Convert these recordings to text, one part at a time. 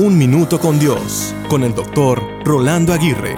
Un Minuto con Dios, con el doctor Rolando Aguirre.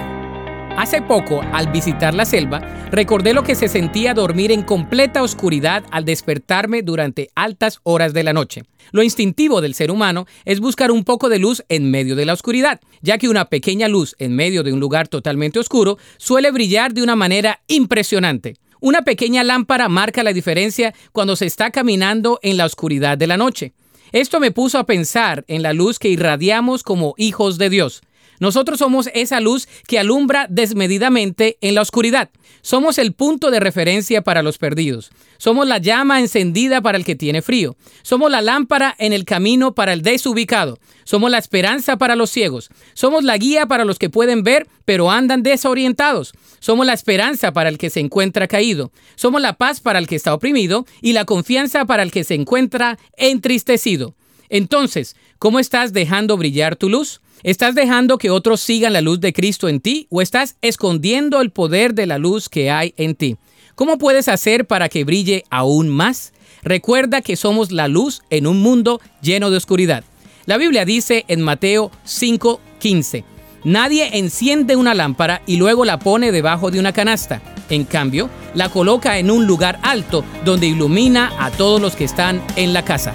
Hace poco, al visitar la selva, recordé lo que se sentía dormir en completa oscuridad al despertarme durante altas horas de la noche. Lo instintivo del ser humano es buscar un poco de luz en medio de la oscuridad, ya que una pequeña luz en medio de un lugar totalmente oscuro suele brillar de una manera impresionante. Una pequeña lámpara marca la diferencia cuando se está caminando en la oscuridad de la noche. Esto me puso a pensar en la luz que irradiamos como hijos de Dios. Nosotros somos esa luz que alumbra desmedidamente en la oscuridad. Somos el punto de referencia para los perdidos. Somos la llama encendida para el que tiene frío. Somos la lámpara en el camino para el desubicado. Somos la esperanza para los ciegos. Somos la guía para los que pueden ver pero andan desorientados. Somos la esperanza para el que se encuentra caído. Somos la paz para el que está oprimido y la confianza para el que se encuentra entristecido. Entonces, ¿cómo estás dejando brillar tu luz? ¿Estás dejando que otros sigan la luz de Cristo en ti o estás escondiendo el poder de la luz que hay en ti? ¿Cómo puedes hacer para que brille aún más? Recuerda que somos la luz en un mundo lleno de oscuridad. La Biblia dice en Mateo 5:15, Nadie enciende una lámpara y luego la pone debajo de una canasta. En cambio, la coloca en un lugar alto donde ilumina a todos los que están en la casa.